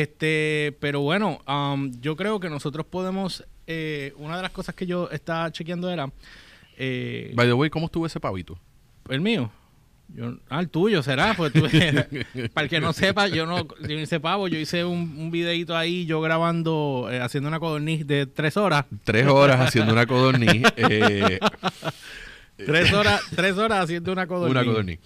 Este, pero bueno, um, yo creo que nosotros podemos. eh, una de las cosas que yo estaba chequeando era. eh, By the way, ¿cómo estuvo ese pavito? el mío. Yo, ah, el tuyo será. Pues tú- para el que no sepa, yo no, yo no hice pavo. Yo hice un, un videito ahí, yo grabando, eh, haciendo una codorniz de tres horas. Tres horas haciendo una codorniz. eh, Tres horas, tres horas haciendo una codorniz. una codorniz.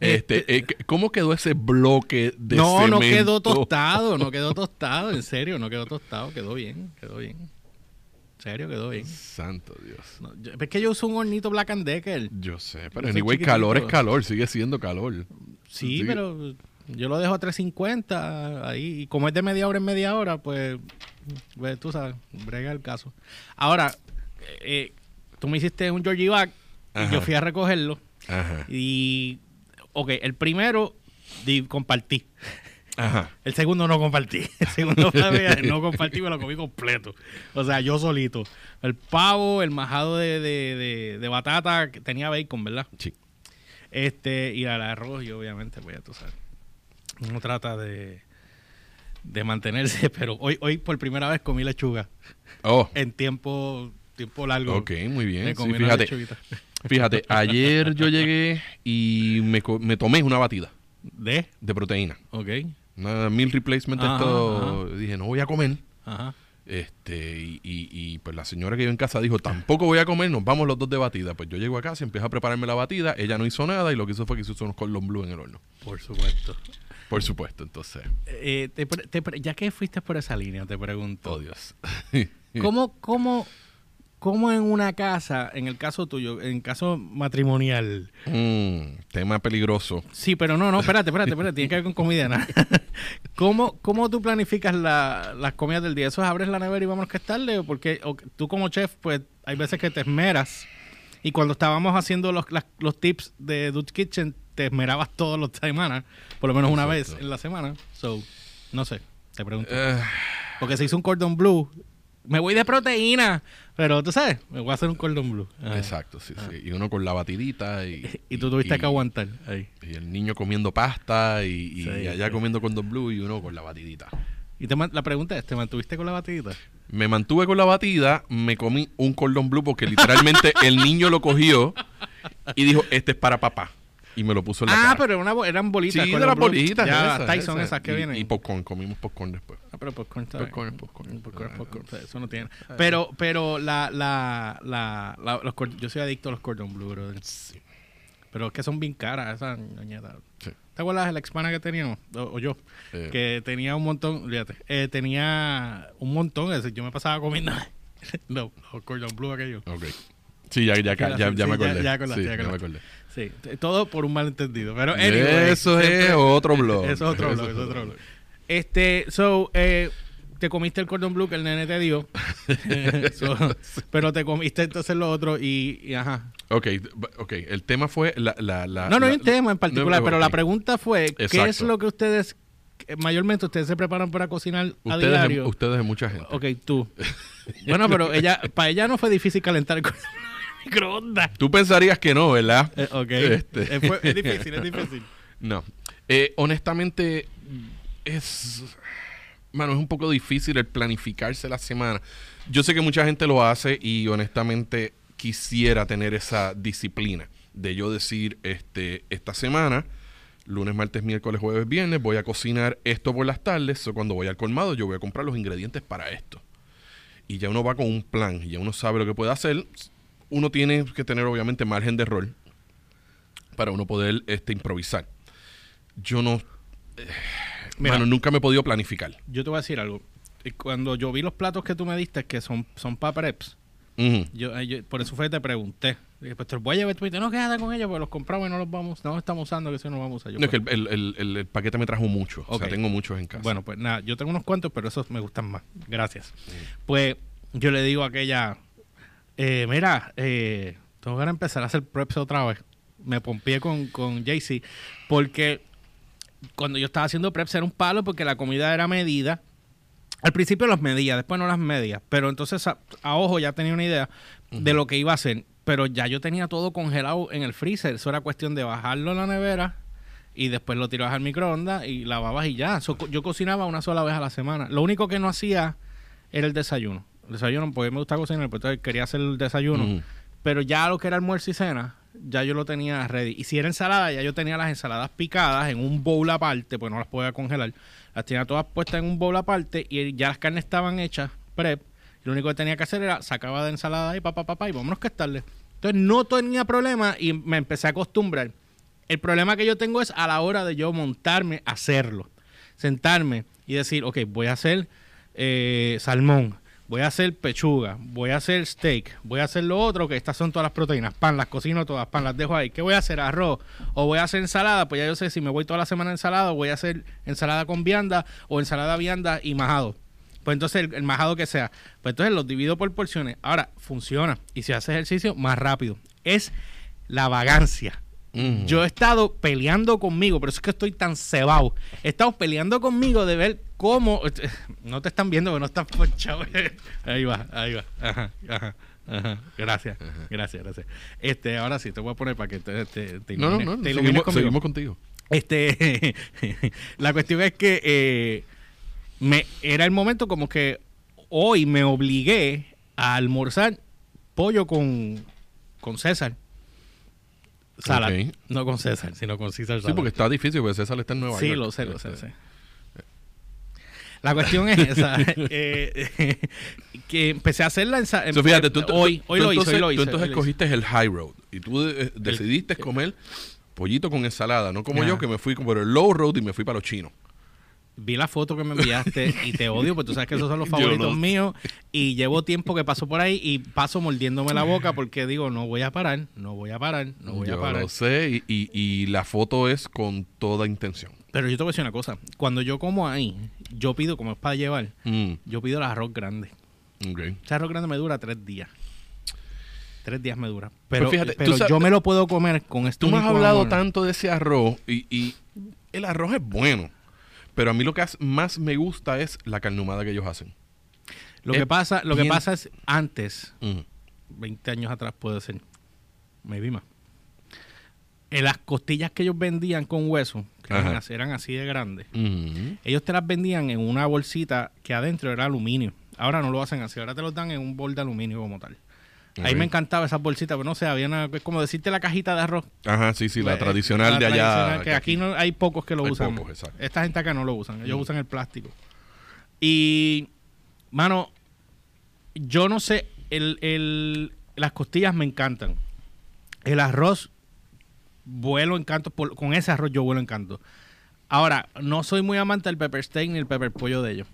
Este, eh, ¿Cómo quedó ese bloque de no, no cemento? quedó tostado, no quedó tostado, en serio, no quedó tostado, quedó bien, quedó bien. En serio, quedó bien. Santo Dios. No, yo- es que yo uso un hornito Black and Decker. Yo sé, pero anyway, chiquitito. calor es calor, sigue siendo calor. Sí, pero yo lo dejo a 350 ahí. Y como es de media hora en media hora, pues, pues, tú sabes, brega el caso. Ahora, eh, tú me hiciste un Georgie Back y yo fui a recogerlo. Ajá. Y, ok, el primero di- compartí. Ajá. El segundo no compartí. El segundo no compartí, me lo comí completo. O sea, yo solito. El pavo, el majado de, de, de- de batata, que tenía bacon, ¿verdad? Sí. Este, y al arroz, y obviamente, pues ya tú sabes. Uno trata de, de mantenerse, pero hoy, hoy por primera vez comí lechuga. Oh, En tiempo, tiempo largo. ok, muy bien. Me Sí, comí una fíjate, lechuguita. Fíjate, ayer yo llegué y me, tomé una batida ¿De? de proteína. Ok. Una meal replacement Ajá, esto. Dije, no voy a comer. Ajá. Este, y, y- y, pues la señora que vive en casa dijo, tampoco voy a comer, nos vamos los dos de batida. Pues yo llego a casa, empiezo a prepararme la batida, ella no hizo nada y lo que hizo fue que hizo unos cordon blue en el horno. Por supuesto. Por supuesto, entonces, Eh, te pre- te pre- ya que fuiste por esa línea, te pregunto. oh Dios. ¿Cómo, cómo, cómo en una casa, en el caso tuyo, en caso matrimonial, Mm, tema peligroso. Sí, pero no, no, espérate, espérate, espérate, tiene que ver con comida. ¿no? ¿Cómo, ¿Cómo tú planificas la- las comidas del día? ¿Eso es abres la nevera y vamos que es tarde? ¿O porque o tú como chef, pues hay veces que te esmeras? Y cuando estábamos haciendo los, las- los tips de Dutch Kitchen, te esmerabas todas las semanas, por lo menos una vez en la semana. So, no sé, te pregunto. Eh, Porque se hizo un cordon blue. Me voy de proteína, pero tú sabes, me voy a hacer un cordon blue. Ah. exacto, sí, sí. Y uno con la batidita y... Y tú tuviste y- que aguantar ahí. Y el niño comiendo pasta y, y Sí, allá sí. comiendo cordon blue y uno con la batidita. Y te la pregunta es, ¿te mantuviste con la batidita? Me mantuve con la batida, me comí un cordon blue porque literalmente el niño lo cogió y dijo, este es para papá. Y me lo puso en la Ah, cara. pero una eran bolitas. Sí, con de los las bolitas. Ya, esas, Tyson esas, esas. que Y- vienen. Y popcorn, comimos popcorn después. Ah, pero popcorn está Popcorn popcorn. Popcorn es popcorn, Ah, eso no tiene. Pero, pero la, la, la, la- los yo soy adicto a los cordon blue, brother. Pero es que son bien caras esas ñoñetas. Sí. ¿Te acuerdas de la expana que teníamos? O, o yo. Eh. Que tenía un montón, fíjate, eh, tenía un montón. es decir, yo me pasaba comiendo no, los cordon blue aquellos. Ok. Sí, ya, ya, ya, ya, me acordé. ya me acordé. Sí, todo por un malentendido. Pero anyway, Eso es siempre- otro blog. Eso es otro blog, eso es otro blog. Este, so, eh, te comiste el cordon blue que el nene te dio. So, pero te comiste entonces lo otro y, y ajá. Ok, ok. El tema fue la... la, la No, no hay un tema en particular, no, pero la pregunta fue, ¿qué es lo que ustedes, que mayormente ustedes se preparan para cocinar a Ustedes, diario? ustedes de mucha gente. Ok, tú. bueno, pero ella, para ella no fue difícil calentar el el microondas. Tú pensarías que no, ¿verdad? Eh, ok. Este. Eh, fue- es difícil, es difícil. No. Eh, honestamente, es. Mano, es un poco difícil el planificarse la semana. Yo sé que mucha gente lo hace y honestamente quisiera tener esa disciplina de yo decir, este, esta semana, lunes, martes, miércoles, jueves, viernes, voy a cocinar esto por las tardes. O cuando voy al colmado, yo voy a comprar los ingredientes para esto. Y ya uno va con un plan, y ya uno sabe lo que puede hacer. Uno tiene que tener, obviamente, margen de error para uno poder este, improvisar. Yo no. eh, Mira. mano, nunca me he podido planificar. Yo te voy a decir algo. Eh, Cuando yo vi los platos que tú me diste, que son, son para preps, yo, eh, yo- por eso fue que te pregunté. Dije, pues te los voy a llevar. Tú me dijiste, no, quédate con ellos, porque los compramos y no los vamos, no los estamos usando, que eso no los vamos a usar. No, es que pues, el, el- el- el paquete me trajo mucho. O sea, tengo muchos en casa. Bueno, pues nada, yo tengo unos cuantos, pero esos me gustan más. Gracias. Pues yo le digo a aquella, eh, mira, eh, tengo que empezar a hacer preps otra vez. Me pompié con, con Jaycee, porque cuando yo estaba haciendo preps era un palo porque la comida era medida. Al principio las medía, después no las medía. Pero entonces a, a ojo ya tenía una idea de lo que iba a hacer. Pero ya yo tenía todo congelado en el freezer. Eso era cuestión de bajarlo a la nevera y después lo tirabas al microondas y lavabas y ya. So, yo cocinaba una sola vez a la semana. Lo único que no hacía era el desayuno. Desayuno, porque me gusta cocinar, pues entonces quería hacer el desayuno. Pero ya lo que era almuerzo y cena, ya yo lo tenía ready. Y si era ensalada, ya yo tenía las ensaladas picadas en un bowl aparte, pues no las podía congelar. Las tenía todas puestas en un bowl aparte y ya las carnes estaban hechas, prep. Y lo único que tenía que hacer era sacaba de ensalada y papá, papá, y vámonos que estarle. Entonces no tenía problema y me empecé a acostumbrar. El problema que yo tengo es a la hora de yo montarme a hacerlo. Sentarme y decir, ok, voy a hacer eh, salmón, voy a hacer pechuga, voy a hacer steak, voy a hacer lo otro, que estas son todas las proteínas. Pan, las cocino todas, pan, las dejo ahí. ¿Qué voy a hacer? Arroz. O voy a hacer ensalada, pues ya yo sé si me voy toda la semana ensalada, voy a hacer ensalada con vianda o ensalada vianda y majado. Pues entonces el, el majado que sea. Pues entonces los divido por porciones. Ahora, funciona. Y si hace ejercicio, más rápido. Es la vagancia. Yo he estado peleando conmigo, por eso es que estoy tan cebado. He estado peleando conmigo de ver cómo. No te están viendo, pero no estás ponchado. Ahí va, ahí va. Ajá, ajá, ajá. Gracias, gracias, gracias. Este, ahora sí, te voy a poner para que te, te, te No, no, no. te seguimos contigo. Este, la cuestión es que eh, me, era el momento como que hoy me obligué a almorzar pollo con, con César. Salad. Ok. No con César, sino con César Sí, Salad. porque está difícil, porque César está en Nueva Sí, York. lo sé, lo sé, Este, sí. La cuestión es esa. eh, que empecé a hacerla en, sa- So, fíjate, tú, hoy, tú- hoy tú lo hice, entonces, hoy lo tú hice. entonces hoy lo hice. escogiste el high road y tú eh, decidiste comer pollito con ensalada, no como yo que me fui por el low road y me fui para los chinos. Vi la foto que me enviaste y te odio, porque tú sabes que esos son los favoritos míos. Y llevo tiempo que paso por ahí y paso mordiéndome la boca porque digo, no voy a parar, no voy a parar, no voy yo a parar. lo sé y, y- y la foto es con toda intención. Pero yo te voy a decir una cosa. Cuando yo como ahí, yo pido, como es para llevar, Mm, yo pido el arroz grande. ok. Ese arroz grande me dura tres días. Tres días me dura. Pero, fíjate, pero sabes- yo me lo puedo comer con esto. Tú me has hablado tanto de ese arroz y, y el arroz es bueno, pero a mí lo que más me gusta es la carnumada que ellos hacen. Lo es que pasa, lo que pasa es antes, Mm, 20 años atrás puede ser, maybe más. En las costillas que ellos vendían con hueso, que eran así, eran así de grandes, ellos te las vendían en una bolsita que adentro era aluminio. Ahora no lo hacen así, ahora te los dan en un bol de aluminio como tal. Ahí me encantaba esas bolsitas, pero no sé, había una, es como decirte la cajita de arroz. Ajá, sí, sí, la Eh, tradicional la de allá. que aquí no hay pocos que lo usan. pocos, exacto. Esta gente acá no lo usan, ellos Mm. usan el plástico. Y, mano, yo no sé, el, el- las costillas me encantan. El arroz, vuelo encanto, por- con ese arroz yo vuelo encanto. Ahora, no soy muy amante del pepper steak ni el pepper pollo de ellos.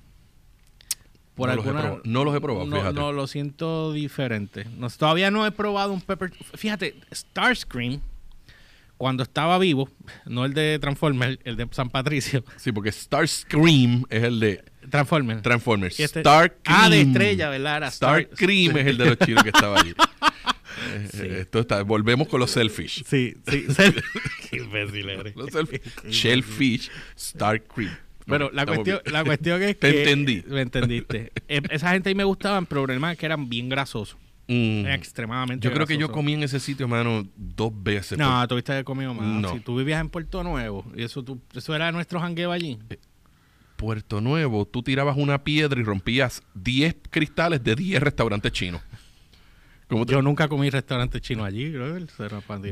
Por No los he alguna- probado- no los he probado, no, fíjate. no, lo siento diferente. No, todavía no he probado un pepper. Fíjate, Starscream, cuando estaba vivo, no el de Transformers, el de San Patricio. Sí, porque Starscream es el de Transformers. Transformers. Este- Starscream. Ah, de estrella, ¿verdad? Era Star- Starscream es el de los chinos que estaba allí. Eh, Sí. Esto está, volvemos con los selfish. Sí, sí. Qué imbécil eres. Los selfish. Shellfish, Starscream. Pero Ok, la cuestión, la cuestión es Te que... entendí. Me entendiste. Eh, Esa gente ahí me gustaban, pero el problema es que eran bien grasosos. Mm. Extremadamente Yo creo que yo comí en ese sitio, mano, dos veces. No, tuviste que comido más. No. Si tú vivías en Puerto Nuevo, y eso tú, eso era nuestro jangueo allí. Puerto Nuevo, tú tirabas una piedra y rompías 10 cristales de 10 restaurantes chinos. Te- Yo nunca comí restaurante chino allí, brother.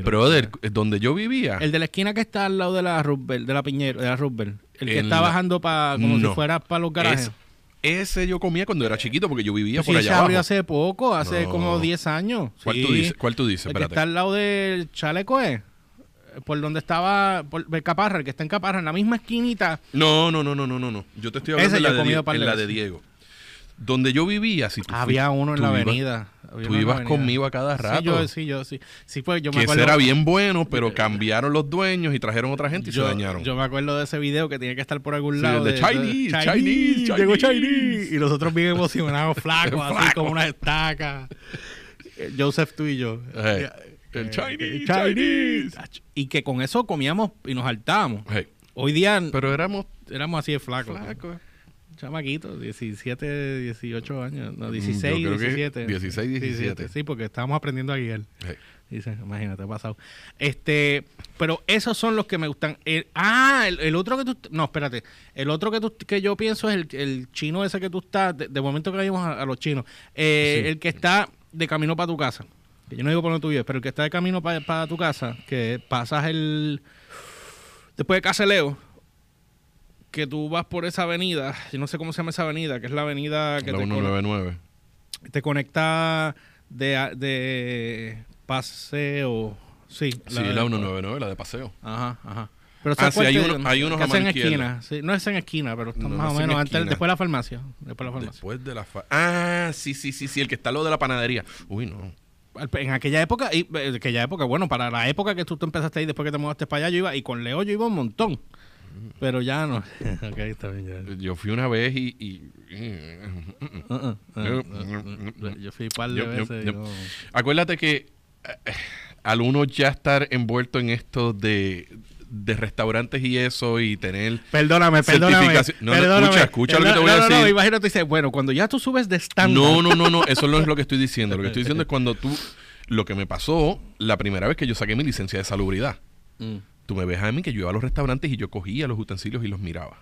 Brother, eh, donde yo vivía. El de la esquina que está al lado de la Roosevelt, de la Piñero, de la Roosevelt. El que está la- bajando para como No. si fuera para los garajes. Es- ese yo comía cuando era chiquito porque yo vivía Pues por allá se abrió abajo. hace poco, hace No. como 10 años. ¿Cuál, Sí. tú dices? ¿Cuál tú dices? El que está al lado del chaleco, ¿eh? Por donde estaba, por el Caparra, el que está en Caparra, en la misma esquinita. No, no, no, no, no, no, no. Yo te estoy hablando la, de, en la de. Diego. Donde yo vivía, si tú Había uno en la ibas- avenida. Había Tú ibas avenida. conmigo a cada rato. Sí, yo, sí, yo, sí. Sí, pues yo me que ese acuerdo. era bien bueno, pero cambiaron los dueños y trajeron otra gente y yo, se dañaron. yo me acuerdo de ese video que tenía que estar por algún Sí, lado. el de Chinese, Chinese, Llegó Chinese. Chinese. Y nosotros bien emocionados, flacos, así Flaco. como una estaca. Eh, Joseph, tú y yo. Eh, Eh, el Chinese, eh, Chinese. Y que con eso comíamos y nos hartábamos. Hey, Hoy día pero éramos éramos así de flacos. flacos. Chamaquito, 17, 18 años, no, Mm, 16, yo creo que 17. 16, 17. Sí, porque estábamos aprendiendo a guiar. Sí. Dice, imagínate, ha pasado. Este, pero esos son los que me gustan. El- ah, el, el otro que tú, no, espérate. El otro que tú, que yo pienso es el, el chino ese que tú estás, de, de momento que vayamos a, a los chinos, Eh, Sí. el que está de camino para tu casa. Que yo no digo por donde tú vives, pero el que está de camino para tu casa, que pasas el, después de Caseleo, que tú vas por esa avenida, yo no sé cómo se llama esa avenida, que es la avenida que La te, conecta- 199. te conecta de, de paseo. Sí, Sí, la 199, la de paseo. Ajá, ajá. Pero Ah, sí, hay uno- hay unos que a hacen mano en izquierda. esquina. Sí, no es en esquina, pero está No, más o menos antes, después de la farmacia. Después de la farmacia. Después de la... fa- Ah, sí, sí, sí, sí, el que está lado de la panadería. Uy, no. En aquella época, y, en aquella época, bueno, para la época que tú, tú empezaste ahí, después que te mudaste para allá, yo iba, y con Leo yo iba un montón. Pero ya no. ok, está bien, ya. Yo fui una vez y... y- Uh, uh, uh, Yo- uh, uh, Yo fui un par de Yo- veces. yo- y no- Acuérdate que eh, al uno ya estar envuelto en esto de, de restaurantes y eso y tener... Perdóname, perdóname. No, no, perdóname. escucha, escucha lo que te voy a No, no, no, decir. imagínate, dice, bueno, cuando ya tú subes de estándar. No, no, no, no, eso no es lo que estoy diciendo. Lo que estoy diciendo es cuando tú... Lo que me pasó la primera vez que yo saqué mi licencia de salubridad. Mm. Tú me ves a mí que yo iba a los restaurantes y yo cogía los utensilios y los miraba.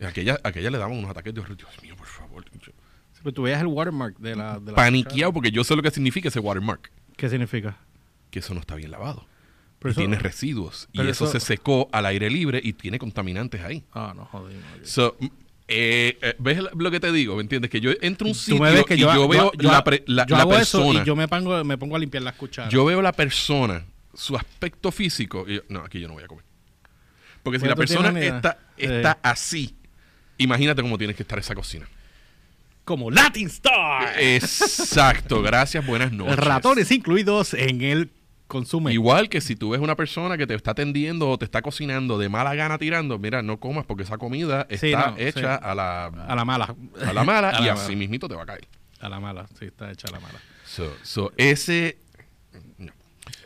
Y aquella, aquella le daban unos ataques de horror. Dios mío, por favor. Yo- pero tú veías el watermark de la... De la Paniqueado porque yo sé lo que significa ese watermark. ¿Qué significa? Que eso no está bien lavado. Pero y eso- tiene residuos. Y eso, eso- se secó al aire libre y tiene contaminantes ahí. Ah, no, jodimos. So, eh, eh, ¿Ves lo que te digo? ¿Me entiendes? Que yo entro a un sitio y yo, yo, veo yo- la, pre- la- yo la hago eso persona. y yo me pongo, me pongo a limpiar las cucharas. Yo veo la persona, su aspecto físico. Y yo, no, aquí yo no voy a comer. Porque si la persona está, Sí. está así, imagínate cómo tienes que estar esa cocina. Como Latin Star. Exacto, gracias, buenas noches. Ratones incluidos en el consumo. Igual que si tú ves una persona que te está atendiendo o te está cocinando de mala gana tirando, mira, no comas porque esa comida Sí, está no, hecha sí. a la A la mala. a la mala A y la así mala. mismito te va a caer. A la mala, sí, está hecha a la mala. So, so, ese no.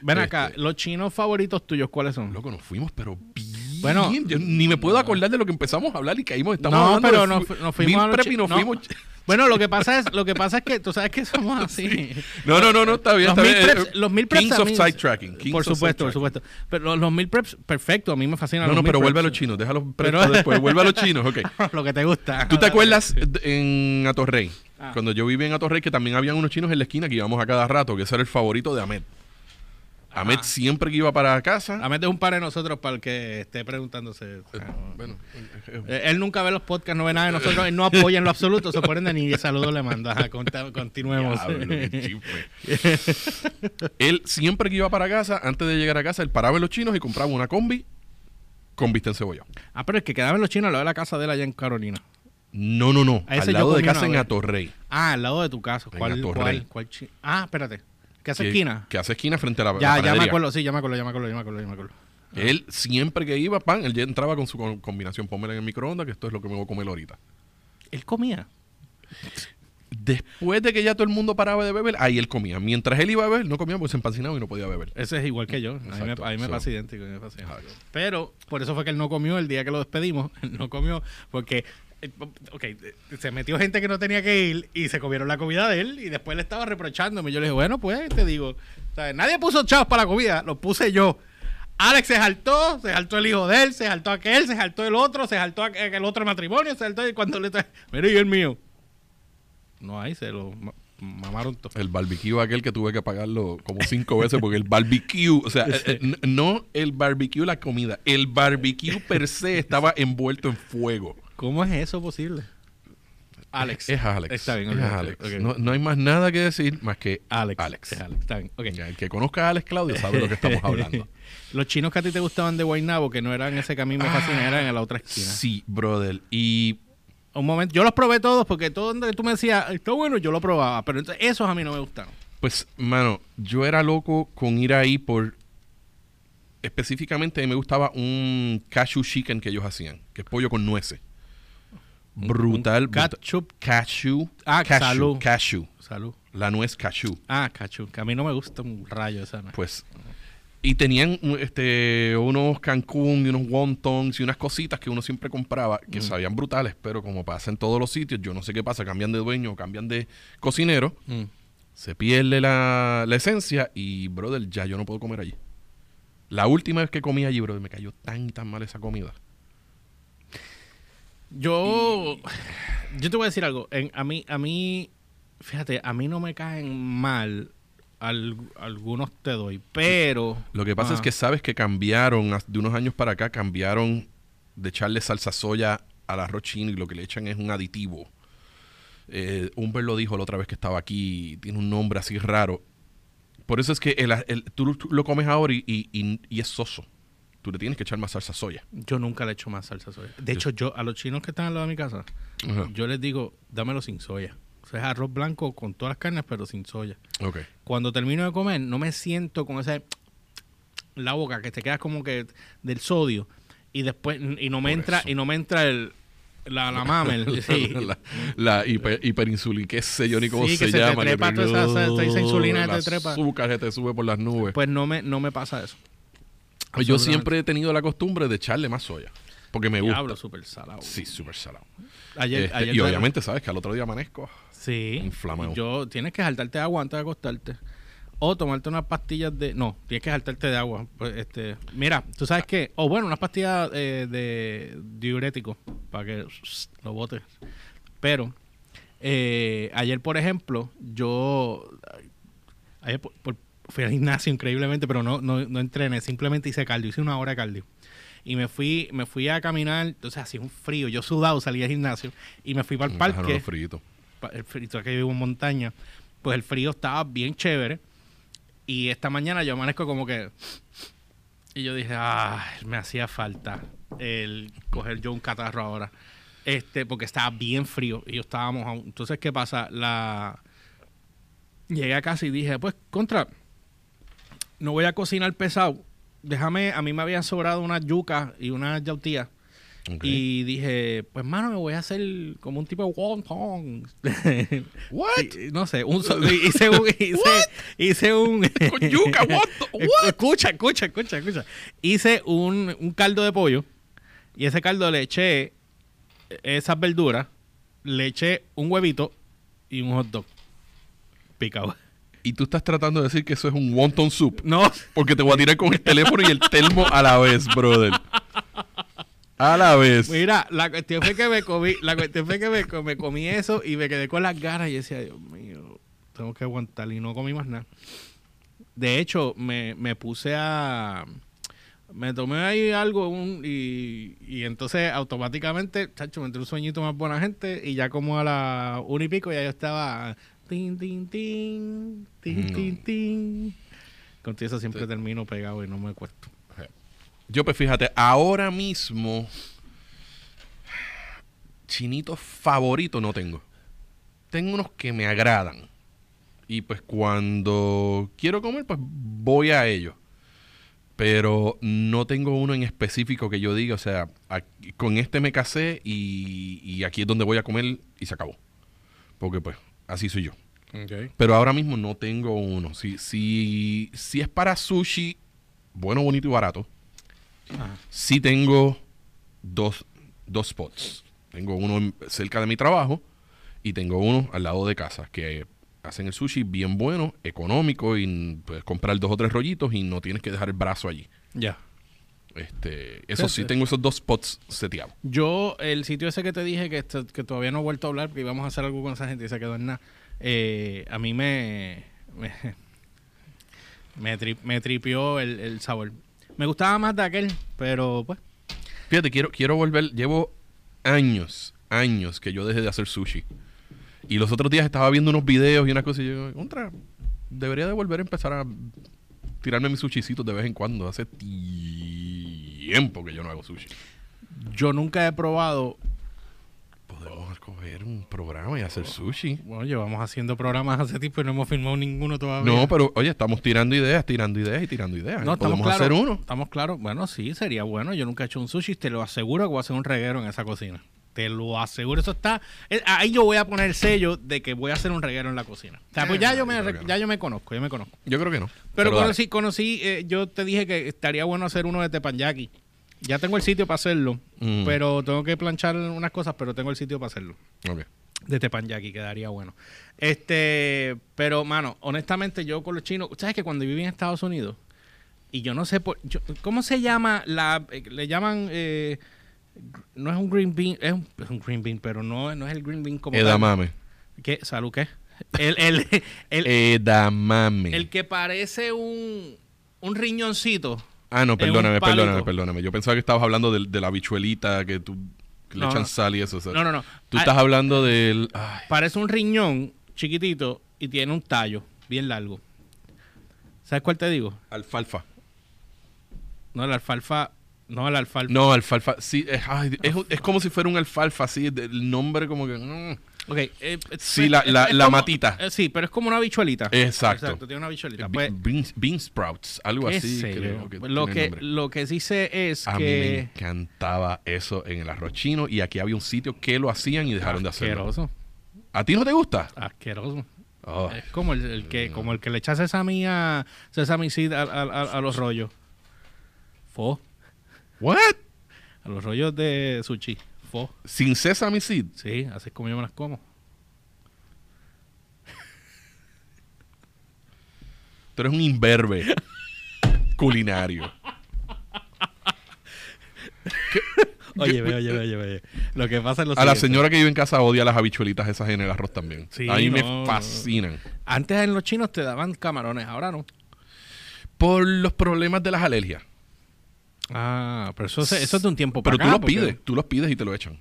Ven Este- acá, los chinos favoritos tuyos, ¿cuáles son? Loco, nos fuimos, pero bien. Bueno, Yo ni me puedo acordar de lo que empezamos a hablar y caímos. Estamos no, hablando pero de nos, nos fuimos a los y nos no. fuimos. Bueno, lo que pasa es, lo que pasa es que tú sabes que somos así. No, no, no, no, está bien. Los está mil bien. preps, los mil preps Kings of sidetracking. Por supuesto, por supuesto. Pero los, los mil preps, perfecto, a mí me fascinan No, los no, mil pero vuelve a los chinos. Deja los preps Pero- después. Vuelve a los chinos, ok. lo que te gusta. ¿Tú te acuerdas en Atorrey? Ah. Cuando yo vivía en Atorrey, que también habían unos chinos en la esquina que íbamos a cada rato, que ese era el favorito de Ahmed. Ahmed siempre que iba para casa. A meter un par de nosotros para el que esté preguntándose. eh, bueno, eh, Eh, Él nunca ve los podcasts, no ve nada de nosotros, él no apoya en lo absoluto, se ponen de ni saludo le manda. Ajá, continuemos. Diablo, él siempre que iba para casa, antes de llegar a casa, él paraba en los chinos y compraba una combi con vista en cebolla. ah, pero el que quedaba en los chinos, al lado de la casa de él allá en Carolina. No, no, no. Al lado de casa en. Atorrey. Ah, al lado de tu casa. ¿Cuál, Atorrey. cuál, cuál chi- Ah, espérate. ¿Qué hace Que- esquina? Que hace esquina frente a la, la Ya, ya me acuerdo, sí, ya me acuerdo, ya me acuerdo, ya me acuerdo, ya me acuerdo. Él siempre que iba, pan, él ya entraba con su combinación. Pónmela en el microondas, que esto es lo que me voy a comer ahorita. Él comía. Después de que ya todo el mundo paraba de beber, ahí él comía. Mientras él iba a beber, no comía porque se empancinaba y no podía beber. Ese es igual que yo. A mí me, Exacto, a mí me so- pasa idéntico. me pasa. Pero por eso fue que él no comió el día que lo despedimos. Él no comió porque, ok, eh, se metió gente que no tenía que ir y se comieron la comida de él y después le estaba reprochándome. Yo le dije, bueno, pues te digo, ¿sabes? nadie puso chavos para la comida, lo puse yo. Alex se saltó, se saltó el hijo de él, se saltó aquel, se saltó el otro, se saltó aquel el otro matrimonio, se saltó y cuando le trae, mira y el mío. No hay, se lo ma- mamaron todo. El barbecue aquel que tuve que pagarlo como cinco veces porque el barbecue, o sea, eh, eh, no el barbecue la comida, el barbecue per se estaba envuelto en fuego. ¿Cómo es eso posible? Alex. Es Alex. Está bien, es ok, ok, Alex. No, no hay más nada que decir más que Alex. Alex. Es Alex. Está bien. ok. Ya, el que conozca a Alex Claudio sabe de lo que estamos hablando. Los chinos que a ti te gustaban de Guaynabo, que no eran ese camino me fascina, eran en la otra esquina. Sí, brother. Y Un momento, yo los probé todos porque todo donde tú me decías, está bueno, yo lo probaba, pero entonces esos a mí no me gustaron. Pues, mano, yo era loco con ir ahí por. Específicamente me gustaba un cashew chicken que ellos hacían, que es pollo con nueces. Brutal. Ketchup. Cashew. Ah, cashew. salud. Cashew. Salud. La nuez cashew. Ah, cachu, que a mí no me gusta un rayo esa. ¿no? Pues Y tenían uh, este, unos Cancún y unos wontons y unas cositas que uno siempre compraba que sabían brutales, pero como pasa en todos los sitios, yo no sé qué pasa, cambian de dueño, cambian de cocinero, Mm. se pierde la, la esencia y, brother, ya yo no puedo comer allí. La última vez que comí allí, brother, me cayó tan y tan mal esa comida. Yo, yo te voy a decir algo. En- a mí, a mí, fíjate, a mí no me caen mal. al- algunos te doy, pero Lo que pasa es que sabes que cambiaron, de unos años para acá, cambiaron de echarle salsa soya al arroz chino y lo que le echan es un aditivo. Eh, Humber lo dijo la otra vez que estaba aquí, tiene un nombre así raro. Por eso es que el, el- tú, tú lo comes ahora y, y- y- y es soso. Tú le tienes que echar más salsa soya. yo nunca le echo más salsa soya. De hecho, yo a los chinos que están al lado de mi casa, yo les digo, dámelo sin soya. O sea, es arroz blanco con todas las carnes, pero sin soya. Ok. Cuando termino de comer, no me siento con ese la boca que te quedas como que del sodio y después y no me Por entra eso. y no me entra el la, la mamel, sí. la, la hiper, hiperinsulina, qué sé yo ni cómo Sí, se, que se te llama. trepa toda esa- esa- esa insulina que te trepa. azúcar que te sube por las nubes. Pues no me no me pasa eso. Pues yo siempre he tenido la costumbre de echarle más soya. Porque me gusta. Diablo, súper salado. Sí, súper salado. Ayer, Este, ayer y obviamente sabes que al otro día amanezco. Sí. Inflamado. Yo tienes que saltarte de agua antes de acostarte. O tomarte unas pastillas de. No, tienes que saltarte de agua. Pues, este, mira, tú sabes qué. O bueno, unas pastillas eh, de diurético para que lo botes. Pero eh, ayer, por ejemplo, yo. Ayer por- por- fui al gimnasio increíblemente, pero no, no, no entrené. Simplemente hice cardio. Hice una hora de cardio. Y me fui, me fui a caminar. Entonces hacía un frío. Yo sudado salí al gimnasio. Y me fui para el parque pa- el frito que vivo en montaña, pues el frío estaba bien chévere. Y esta mañana yo amanezco como que. Y yo dije, ah, me hacía falta el coger yo un catarro ahora. Este, porque estaba bien frío y yo estaba mojado. Entonces, ¿qué pasa? La. Llegué a casa y dije, pues, contra. No voy a cocinar pesado. Déjame, a mí me habían sobrado unas yucas y unas yautías. Ok. Y dije, pues mano, me voy a hacer como un tipo de wonton. What? Y- No sé, un so- hice un hice, hice un Con yuca, what what? Escucha, escucha, escucha, escucha. Hice un, un caldo de pollo y ese caldo le eché esas verduras, le eché un huevito y un hot dog picado. Y tú estás tratando de decir que eso es un wonton soup. No, Porque te voy a tirar con el teléfono y el telmo a la vez, brother. A la vez. Mira, la cuestión fue que me comí, la cuestión fue que me, co- me comí eso y me quedé con las ganas y decía, Dios mío, tengo que aguantar y no comí más nada. De hecho, me, me puse a... Me tomé ahí algo un- y, y entonces automáticamente, chacho, me entró un sueñito más buena gente y ya como a la una y pico ya yo estaba... Tin, tin, tin, tin, No. tin, tin. Con eso siempre termino pegado y no me cuesto. Yo, pues fíjate, ahora mismo. Chinitos favoritos no tengo. Tengo unos que me agradan. Y pues cuando quiero comer, pues voy a ellos. Pero no tengo uno en específico que yo diga, o sea, aquí- con este me casé y, y aquí es donde voy a comer y se acabó. Porque pues así soy yo. Pero ahora mismo no tengo uno. Si, si, si es para sushi, bueno, bonito y barato, Ajá. sí tengo dos, dos spots. Tengo uno en- cerca de mi trabajo y tengo uno al lado de casa que hacen el sushi bien bueno, económico y puedes comprar dos o tres rollitos y no tienes que dejar el brazo allí. Ya. Este, eso sí, tengo esos dos spots seteados. Yo, el sitio ese que te dije que, todavía no he vuelto a hablar, porque íbamos a hacer algo con esa gente y se quedó en nada, eh, a mí me me, me, tri- me tripió el, el sabor. Me gustaba más de aquel, pero pues, Fíjate, quiero, quiero volver. Llevo años, años que yo dejé de hacer sushi. Y los otros días estaba viendo unos videos y una cosa y yo, contra, debería de volver a empezar a tirarme mis sushicitos de vez en cuando. Hace tiempo que yo no hago sushi. yo nunca he probado. Podemos escoger un programa y hacer sushi. Bueno, llevamos haciendo programas hace tiempo y no hemos filmado ninguno todavía. No, pero oye, estamos tirando ideas, tirando ideas y tirando ideas. No, estamos Podemos claros. hacer uno. Estamos claros. Bueno, sí, sería bueno. Yo nunca he hecho un sushi. Te lo aseguro que voy a hacer un reguero en esa cocina. Te lo aseguro. Eso está. eh, Ahí yo voy a poner el sello de que voy a hacer un reguero en la cocina. O sea, pues Eh, ya no, yo me, ya yo me conozco, yo me conozco. Yo creo que no. Pero, conocí, conocí eh, yo te dije que estaría bueno hacer uno de tepanyaki. Ya tengo el sitio para hacerlo, Mm. pero tengo que planchar unas cosas, pero tengo el sitio para hacerlo. Ok. De tepanyaki, quedaría bueno. Este, pero, mano, honestamente, yo con los chinos, ¿sabes que cuando viví en Estados Unidos? Y yo no sé por, yo- ¿cómo se llama la, eh, le llaman, eh, no es un green bean, es un, es un green bean, pero no, no es el green bean como tal. Edamame. ¿Qué? ¿Salud qué? El, el, el, Edamame. el que parece un, un riñoncito. Ah, no, perdóname, perdóname, perdóname. Yo pensaba que estabas hablando de, de la bichuelita que tú que le echan no. sal y eso. o sea, No, no, no. Tú Ah, estás hablando del. ay, Parece un riñón chiquitito y tiene un tallo bien largo. ¿Sabes cuál te digo? alfalfa. No, la alfalfa. No, la alfalfa. No, alfalfa. Sí, es, ay, es, es como si fuera un alfalfa, así. El nombre, como que. mm. Ok. eh, eh, Sí, la- la- la como- matita. eh, sí, pero es como una bichuelita. Exacto. Exacto, tiene una bichuelita. Pues, bean, bean sprouts, algo así. creo que Pues lo, que, lo que sí sé es A mí me que. encantaba eso en el arroz chino y aquí había un sitio que lo hacían y dejaron de hacerlo. Asqueroso. ¿A ti no te gusta? Asqueroso. Oh, Es como el, el que como el que le echa a a, a- a- a los rollos. Fo. ¿What? A los rollos de sushi. Fo. Sin sesame seed. Sí, así es como yo me las como. Tú eres un imberbe culinario. Oye, oye, oye, oye, oye. Lo que pasa es lo A la señora que vive en casa odia las habichuelitas esas en el arroz también. Sí, a mí me fascinan. Antes en los chinos te daban camarones, ahora no. Por los problemas de las alergias. Ah, pero eso, eso es de un tiempo Pero para tú acá, los pides, tú los pides y te lo echan.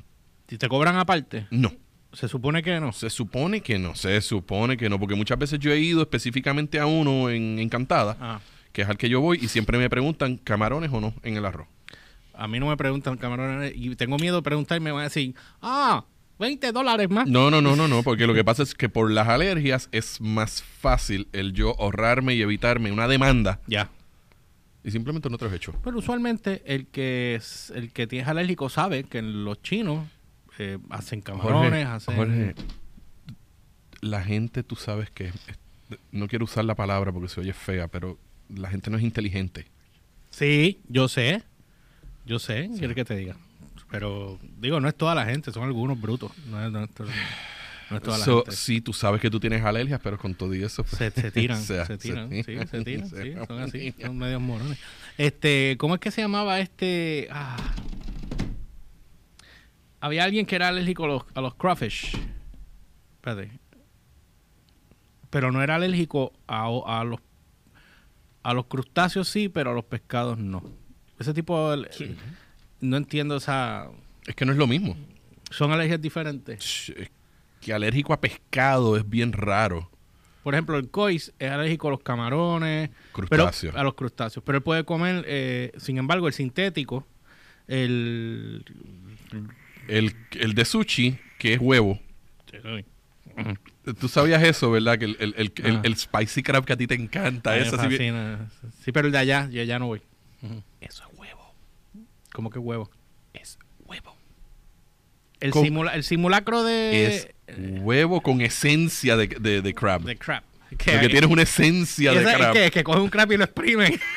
Si te cobran aparte, No. se supone que no. Se supone que no, se supone que no, porque muchas veces yo he ido específicamente a uno en Encantada, Ah, que es al que yo voy, y siempre me preguntan camarones o no en el arroz. a mí no me preguntan camarones y tengo miedo de preguntar y me van a decir, ah, 20 dólares más. No, no, no, no, no, porque lo que pasa es que por las alergias es más fácil el yo ahorrarme y evitarme una demanda Ya. Y simplemente no te lo he hecho. Pero usualmente el que es, el que tiene alérgico sabe que los chinos eh, hacen camarones, hacen... Jorge, la gente, tú sabes que, es- no quiero usar la palabra porque se oye fea, pero la gente no es inteligente. Sí, yo sé. Yo sé, quiere que te diga. Pero digo, no es toda la gente, son algunos brutos. No es, no es to- no es toda la So, gente. sí, tú sabes que tú tienes alergias, pero con todo y eso... pues, Se, se tiran, se tiran, se sí, se tiran, sí, son así, son medios morones. Este, ¿cómo es que se llamaba este? Ah, había alguien que era alérgico a los, a los crawfish. Espérate. Pero no era alérgico a, a los a los crustáceos sí, pero a los pescados no. Ese tipo de, no entiendo esa Es que no es lo mismo. son alergias diferentes. Es Que alérgico a pescado es bien raro. Por ejemplo, el cois es alérgico a los camarones, Crustáceos. pero a los crustáceos. Pero él puede comer, eh, sin embargo, el sintético, el... El, el de sushi, que es huevo. Tú sabías eso, ¿verdad? Que el, el, el, el- el spicy crab que a ti te encanta. Bien- fascina. Sí, pero el de allá, yo allá no voy. Eso es huevo. ¿Cómo que huevo? Es huevo. El, simula- el simulacro de... Es huevo con esencia de, de, de crab. de crab. Porque tienes una esencia de crab. ¿qué? que coge un crab y lo exprimen.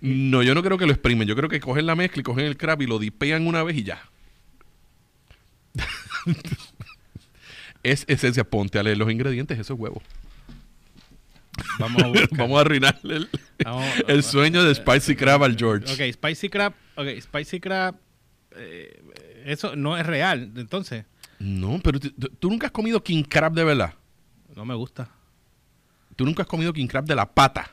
No, yo no creo que lo exprimen. Yo creo que cogen la mezcla y cogen el crab y lo dipean una vez y ya. es esencia. Ponte a leer los ingredientes. Eso es huevo. Vamos a. Vamos a arruinarle el, Vamos- el sueño de Spicy Crab al George. Ok, Spicy Crab. Ok, Spicy Crab. eh, eso no es real. Entonces, No, pero tú, nunca has comido king crab de verdad. no me gusta. Tú nunca has comido king crab de la pata.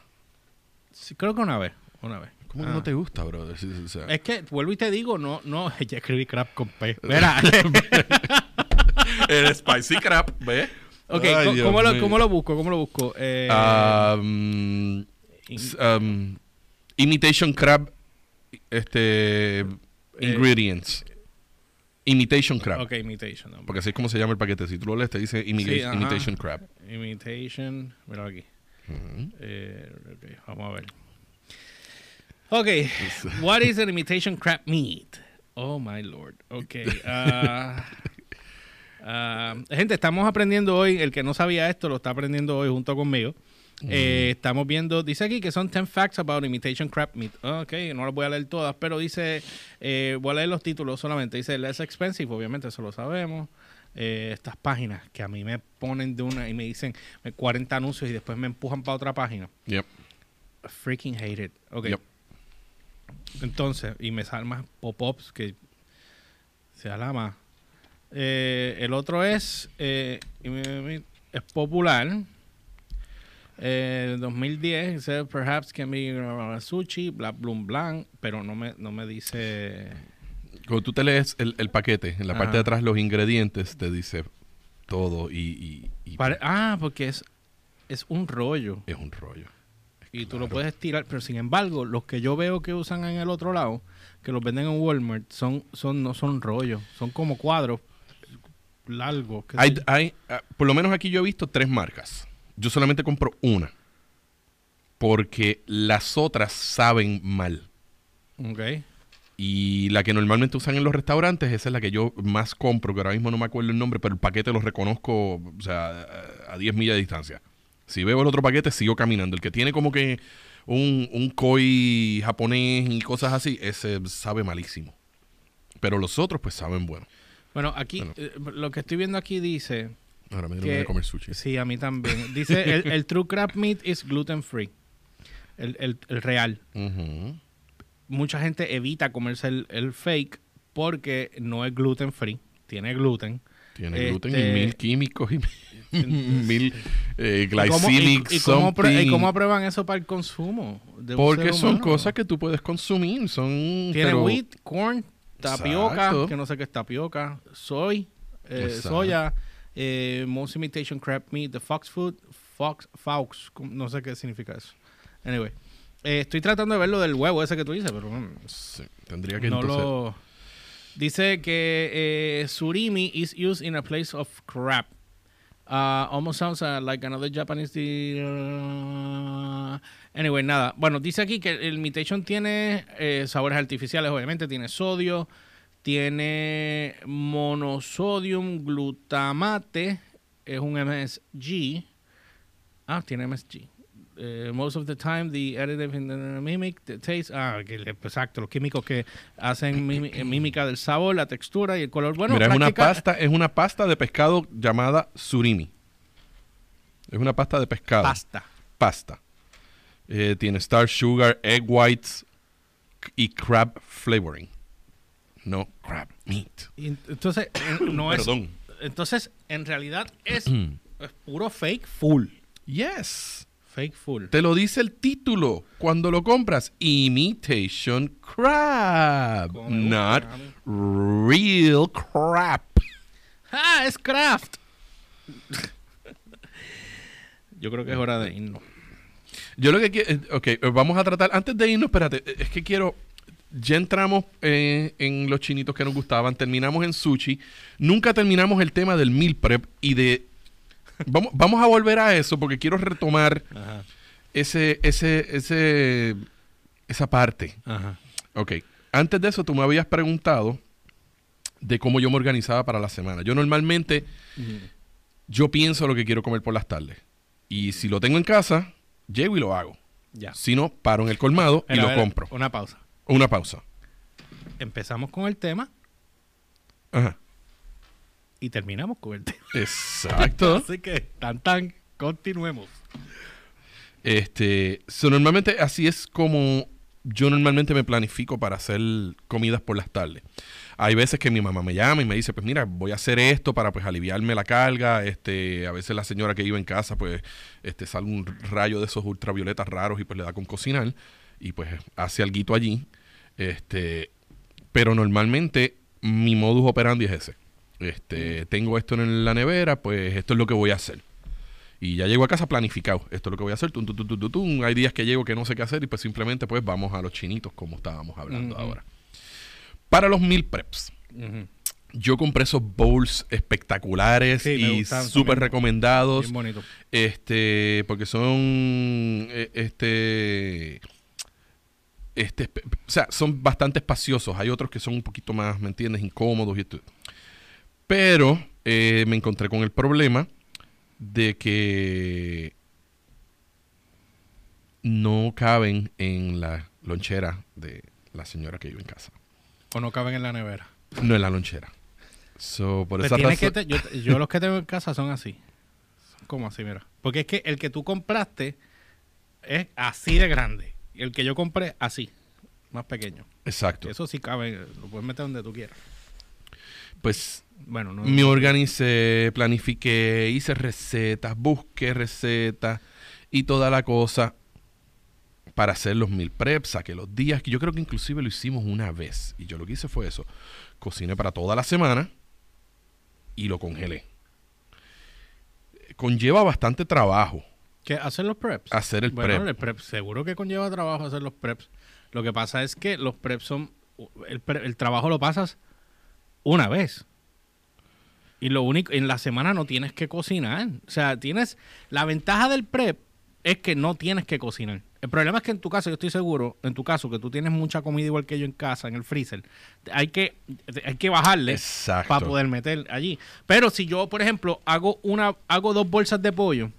Sí, creo que una vez. Una vez. ¿Cómo que Ah. no te gusta, brother? Sí, sí, o sea, Es que vuelvo y te digo, no, no, ya escribí crab con P. Mira. el spicy crab, ¿ves? ok, Ay, ¿cómo, lo, cómo lo busco? ¿Cómo lo busco? Eh, Ah, s- um, imitation crab este ingredients. Imitation crab. ok, imitation. no, Porque así es como se llama el paquete. Si tú lo lees, te dice Sí, imitation crab. Imitation. Mira aquí. Eh, ok, vamos a ver. Ok. What is an imitation crab meat? Oh my lord. Ok. ah, ah, gente, estamos aprendiendo hoy. El que no sabía esto lo está aprendiendo hoy junto conmigo. Eh, estamos viendo, dice aquí que son 10 facts about imitation crab meat. Ok, no las voy a leer todas, pero dice, eh, voy a leer los títulos solamente. Dice less expensive, obviamente eso lo sabemos. Eh, estas páginas que a mí me ponen de una y me dicen eh, 40 anuncios y después me empujan para otra página. Yep. Freaking hate it. Ok. Yep. Entonces, y me salen más pop-ups que se alama. Eh, el otro es, eh, es popular. Eh, 2010, dice, perhaps can be uh, sushi, bla, blum, blanc, pero no me, no me dice... Cuando tú te lees el, el paquete, en la parte de atrás los ingredientes, te dice todo y, y- y Pare- ah, porque es, es un rollo. es un rollo. Y tú lo Claro. puedes tirar, pero sin embargo, los que yo veo que usan en el otro lado, que los venden en Walmart, son, son, no son rollos, son como cuadros largos. Hay, hay, ah, por lo menos aquí yo he visto tres marcas. Yo solamente compro una. Porque las otras saben mal. Ok. Y la que normalmente usan en los restaurantes, esa es la que yo más compro, que ahora mismo no me acuerdo el nombre, pero el paquete lo reconozco, o sea, a 10 millas de distancia. Si veo el otro paquete, sigo caminando. El que tiene como que un, un koi japonés y cosas así, ese sabe malísimo. Pero los otros, pues saben bueno. Bueno, aquí, Bueno. eh, lo que estoy viendo aquí dice, Ahora me dieron Que- comer sushi. sí, a mí también, dice, el, el true crab meat is gluten free, el, el, el real. Mucha gente evita comerse el, el fake porque no es gluten free, tiene gluten. Tiene gluten y Este- mil químicos y mil eh, ¿Y cómo- glycemic y- y cómo apru- something. ¿Y cómo aprueban eso para el consumo? de Porque son cosas que tú puedes consumir. Son. Tiene pero- wheat, corn, tapioca, Exacto. que no sé qué es tapioca, soy, eh, soya, eh, most imitation crab meat, the fox food, fox, fox, no sé qué significa eso. Anyway, eh, estoy tratando de ver lo del huevo ese que tú dices, pero mm, Sí, tendría que no entonces. lo... Dice que eh, surimi is used in a place of crab. Uh, almost sounds uh, like another Japanese. uh, anyway, nada. Bueno, dice aquí que el imitation tiene eh, sabores artificiales, obviamente. Tiene sodio, tiene monosodium glutamate, es un MSG. Ah, tiene MSG. Eh, most of the time, the additive in the mimic, the taste. Ah, que exacto, los químicos que hacen mimi- eh, mímica del sabor, la textura y el color. Bueno, Mira, es una pasta, es una pasta de pescado llamada surimi. Es una pasta de pescado. Pasta. Pasta. Eh, tiene star sugar, egg whites y crab flavoring. No crab meat. Y entonces, eh, no es. Perdón. Entonces, en realidad es, es puro fake full. Yes. Fake full. Te lo dice el título cuando lo compras. Imitation crab. Not real crab. ¡Ah, es craft! Yo creo que es hora de irnos. Yo lo que quiero. Ok, eh, vamos a tratar. Antes de irnos, espérate. eh, Es que quiero. Ya entramos eh, en los chinitos que nos gustaban. Terminamos en sushi. Nunca terminamos el tema del meal prep y de. Vamos, vamos a volver a eso porque quiero retomar Ajá. ese, ese, ese, esa parte. Ajá. Ok. Antes de eso, tú me habías preguntado de cómo yo me organizaba para la semana. Yo normalmente, yo pienso lo que quiero comer por las tardes. Y si lo tengo en casa, llego y lo hago. Ya. Si no, paro en el colmado y lo compro. Una pausa. Una pausa. Empezamos con el tema Ajá. y terminamos con el tema. Exacto. Así que, tan tan, continuemos. este, so, normalmente así es como yo normalmente me planifico para hacer comidas por las tardes. Hay veces que mi mamá me llama y me dice, pues mira, voy a hacer esto para pues aliviarme la carga. Este, a veces la señora que iba en casa, pues, este, sale un rayo de esos ultravioletas raros y pues le da con cocinar y pues hace algo allí. Este, pero normalmente mi modus operandi es ese. Este, tengo esto en la nevera, pues esto es lo que voy a hacer. Y ya llego a casa planificado. Esto es lo que voy a hacer. Tum, tum, tum. Hay días que llego que no sé qué hacer y pues simplemente pues vamos a los chinitos como estábamos hablando ahora. Para los meal preps. Yo compré esos bowls espectaculares Sí, y súper recomendados. Bien bonito. Este, porque son eh, este este, o sea, son bastante espaciosos. Hay otros que son un poquito más, ¿me entiendes? Incómodos y esto. Pero eh, me encontré con el problema de que no caben en la lonchera de la señora que vive en casa. O no caben en la nevera. No en la lonchera. So, por esa razón. que te- yo, yo los que tengo en casa son así. Son como así, mira. Porque es que el que tú compraste es así de grande. El que yo compré, así. Más pequeño. Exacto. Eso sí cabe. Lo puedes meter donde tú quieras. Pues Bueno, no. me organicé, planifiqué, hice recetas, busqué recetas y toda la cosa para hacer los mil preps, saqué los días, que yo creo que inclusive lo hicimos una vez. Y yo lo que hice fue eso. Cociné para toda la semana y lo congelé. Conlleva bastante trabajo ¿Qué? ¿Hacer los preps? hacer el bueno, prep. el prep seguro que conlleva trabajo hacer los preps. Lo que pasa es que los preps son. El, pre- el trabajo lo pasas una vez. Y lo único, en la semana no tienes que cocinar. O sea, tienes. La ventaja del prep es que no tienes que cocinar. El problema es que en tu caso, yo estoy seguro, en tu caso, que tú tienes mucha comida igual que yo en casa, en el freezer, hay que, hay que bajarle para poder meter allí. Pero si yo, por ejemplo, hago una, hago dos bolsas de pollo,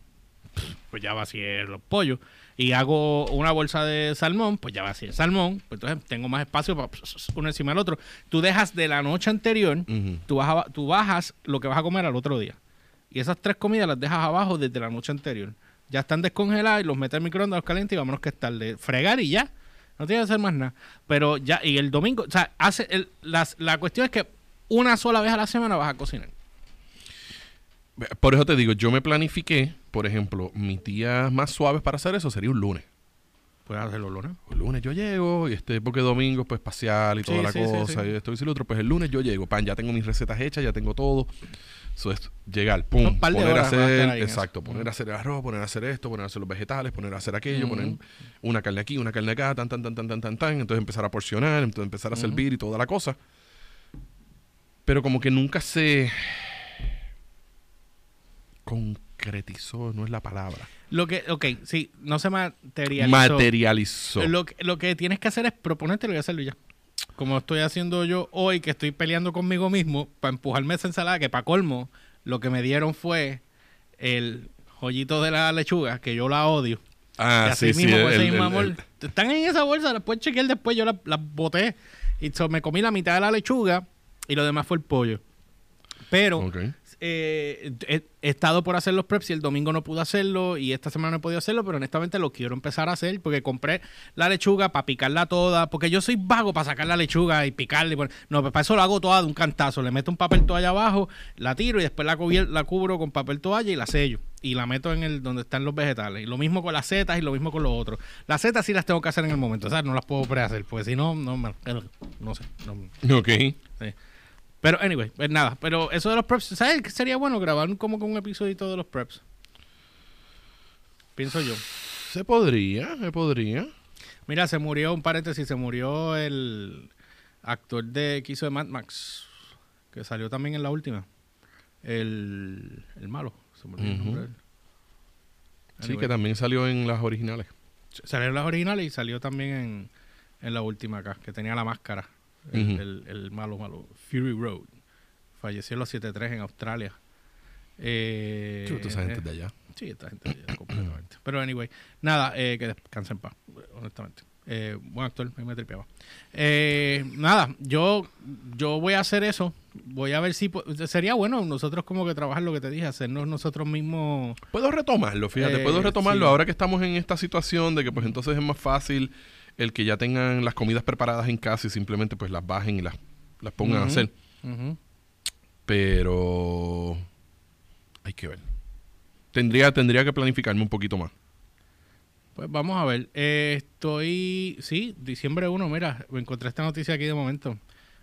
pues ya vacié los pollos. Y hago una bolsa de salmón, pues ya vacié el salmón. Pues entonces tengo más espacio para uno encima del otro. Tú dejas de la noche anterior, tú, baja- tú bajas lo que vas a comer al otro día. Y esas tres comidas las dejas abajo desde la noche anterior. Ya están descongeladas y los metes al microondas, los calientes y vámonos que es tarde. Fregar y ya. No tiene que hacer más nada. Pero ya, y el domingo, o sea, hace el- las- la cuestión es que una sola vez a la semana vas a cocinar. Por eso te digo, yo me planifiqué, por ejemplo, mis días más suaves para hacer eso sería un lunes. Puedes hacerlo lunes. El lunes yo llego, y este, porque domingo pues espacial y toda Sí, la sí, cosa, sí. y esto y lo otro, pues el lunes yo llego, pan, ya tengo mis recetas hechas, ya tengo todo. Eso es llegar, Un pum, par de poner a horas hacer, exacto, eso. poner a hacer el arroz, poner a hacer esto, poner a hacer los vegetales, poner a hacer aquello, poner una carne aquí, una carne acá, tan, tan, tan, tan, tan, tan, tan, entonces empezar a porcionar, entonces empezar a Ujú. servir y toda la cosa. Pero como que nunca se concretizó, no es la palabra. Lo que, ok, sí, no se materializó. Materializó. Lo, que- lo que tienes que hacer es proponértelo y hacerlo ya. Como estoy haciendo yo hoy, que estoy peleando conmigo mismo para empujarme esa ensalada, que para colmo, lo que me dieron fue el joyito de la lechuga, que yo la odio. Ah, y así sí, sí. mismo, el- con ese el- mismo el- amor. el- Están en esa bolsa, las puedes chequear después, yo las las boté. Y so, me comí la mitad de la lechuga y lo demás fue el pollo. Pero. Eh, he, he estado por hacer los preps y el domingo no pude hacerlo y esta semana no he podido hacerlo, pero honestamente lo quiero empezar a hacer porque compré la lechuga para picarla toda, porque yo soy vago para sacar la lechuga y picarla. y no, pues para eso lo hago toda de un cantazo. Le meto un papel toalla abajo, la tiro y después la, cubro con papel toalla y la sello. Y la meto en el donde están los vegetales. Y lo mismo con las setas y lo mismo con los otros. Las setas sí las tengo que hacer en el momento, o sea, no las puedo prehacer, porque si no, no, me- no sé. no- Ok. Sí. Pero, anyway, pues nada. Pero eso de los preps, ¿sabes qué sería bueno grabar como con un episodito de los preps? Pienso yo. Se podría, se podría. Mira, se murió, un paréntesis, se murió el actor de que hizo de Mad Max, que salió también en la última. El, el malo, se el Ujú. nombre de él. Sí, que también salió en las originales. Salió en las originales y salió también en, en la última acá, que tenía la máscara. El, el- el malo, malo. Fury Road. Falleció en los 7-3 en Australia. Eh, Chuta, esa gente eh, de allá. Sí, esta gente ya, completamente. Pero anyway, nada, eh, que descansen en paz, honestamente. Eh, buen actor, me tripeaba. Eh, nada, yo, yo voy a hacer eso. Voy a ver si sería bueno nosotros como que trabajar lo que te dije, hacernos nosotros mismos. Puedo retomarlo, fíjate, Eh, puedo retomarlo sí. ahora que estamos en esta situación de que pues entonces es más fácil el que ya tengan las comidas preparadas en casa y simplemente pues las bajen y las, las pongan a hacer. Pero hay que ver. Tendría, tendría que planificarme un poquito más. Pues vamos a ver. Eh, estoy. Sí, diciembre 1, mira, me encontré esta noticia aquí de momento.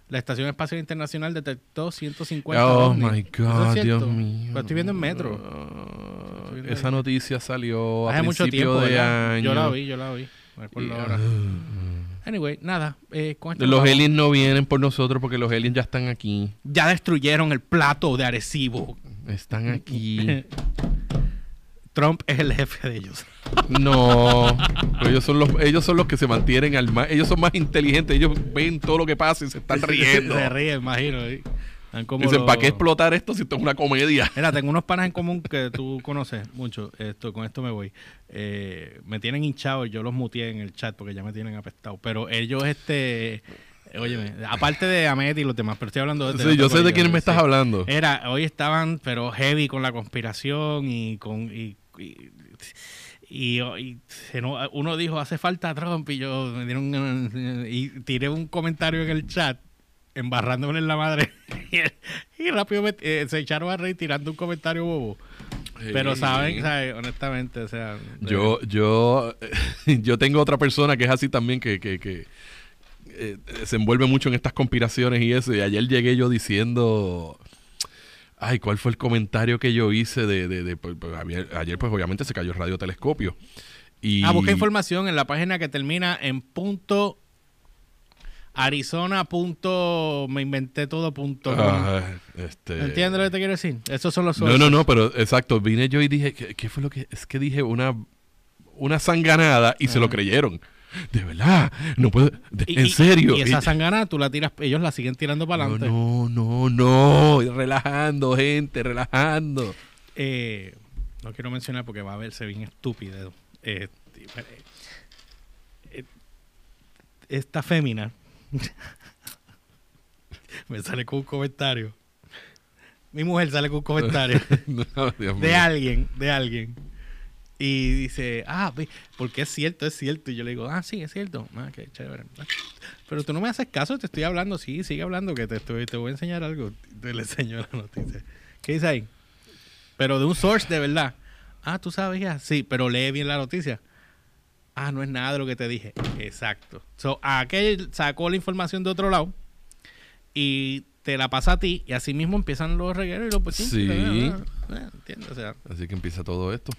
La Estación Espacial Internacional detectó 150 Oh ovnis. my ¿Eso es God? Dios mío. Lo estoy viendo en Metro. Ah, viendo esa ahí. noticia salió a Hace mucho tiempo, de ¿verdad? año. Yo la vi, yo la vi. Ahora. Anyway, nada. eh, con esto Los vamos. aliens no vienen por nosotros porque los aliens ya están aquí. Ya destruyeron el plato de Arecibo. Están aquí. Trump es el jefe de ellos. No, ellos son los ellos son los que se mantienen al más, ellos son más inteligentes, ellos ven todo lo que pasa y se están riendo. Se ríen, imagino. Como Dicen, los- ¿para qué explotar esto si esto es una comedia? Mira, tengo unos panas en común que tú conoces mucho. Esto, con esto me voy. Eh, me tienen hinchado y yo los muteé en el chat porque ya me tienen apestado. Pero ellos, este. Óyeme, aparte de Amet y los demás, pero estoy hablando de. Sí, yo sé de quién quién me estás hablando. Era, hoy estaban, pero heavy con la conspiración y con. Y, y, uno dijo, hace falta Trump, y yo me dieron y tiré un comentario en el chat, embarrándome en la madre. y, rápido me- eh, se echaron a reír tirando un comentario bobo. Pero saben, saben, honestamente, o sea. Yo, yo, yo tengo otra persona que es así también que, que, que, eh, se envuelve mucho en estas conspiraciones y eso. Y ayer llegué yo diciendo, ay, ¿cuál fue el comentario que yo hice de, de, de- pues, pues, ayer, ayer, pues obviamente se cayó el radiotelescopio. Y, Ah, busca información en la página que termina en punto Arizona punto me inventé todo punto este, ¿Entiendes lo que te quiero decir? Esos son los No, no, no, pero exacto, vine yo y dije, ¿qué, qué fue lo que? Es que dije una, una sanganada y se lo creyeron. De verdad, no puedo, de- Y- en serio. Y esa sangana tú la tiras, ellos la siguen tirando para adelante. no, no, no, relajando, gente, relajando. Eh, no quiero mencionar porque va a verse bien estúpido. Eh, eh, esta fémina me sale con un comentario. Mi mujer sale con un comentario. No, de mío. alguien, de alguien. Y dice, ah, porque es cierto, es cierto. Y yo le digo, ah, sí, es cierto. Ah, qué chévere. Pero tú no me haces caso, te estoy hablando. Sí, sigue hablando, que te, estoy, te voy a enseñar algo. Te le enseño la noticia. ¿Qué dice ahí? Pero de un source de verdad. Ah, tú sabes ya. Sí, pero lee bien la noticia. Ah, no es nada de lo que te dije. Exacto. So, aquel sacó la información de otro lado y te la pasa a ti y así mismo empiezan los regueros y los pochinchos. Sí. ¿Entiendes? O sea, Así que empieza todo esto.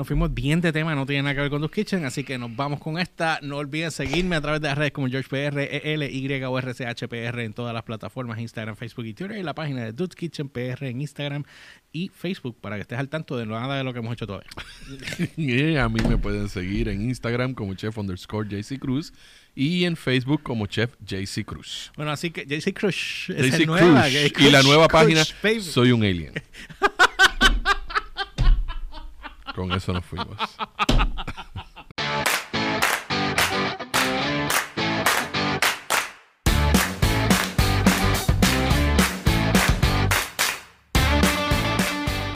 Nos fuimos bien de tema, no tiene nada que ver con Dude's Kitchen, así que nos vamos con esta. No olviden seguirme a través de las redes como GeorgePR, EL, Y o RCHPR en todas las plataformas, Instagram, Facebook y Twitter, y la página de Dude's Kitchen PR en Instagram y Facebook, para que estés al tanto de nada de lo que hemos hecho todavía. A mí me pueden seguir en Instagram como chef underscore JC Cruz y en Facebook como chef JC Cruz. Bueno, así que JC esa JC Cruz. Y la nueva Crush, página, baby. Soy un Alien. Con eso nos fuimos.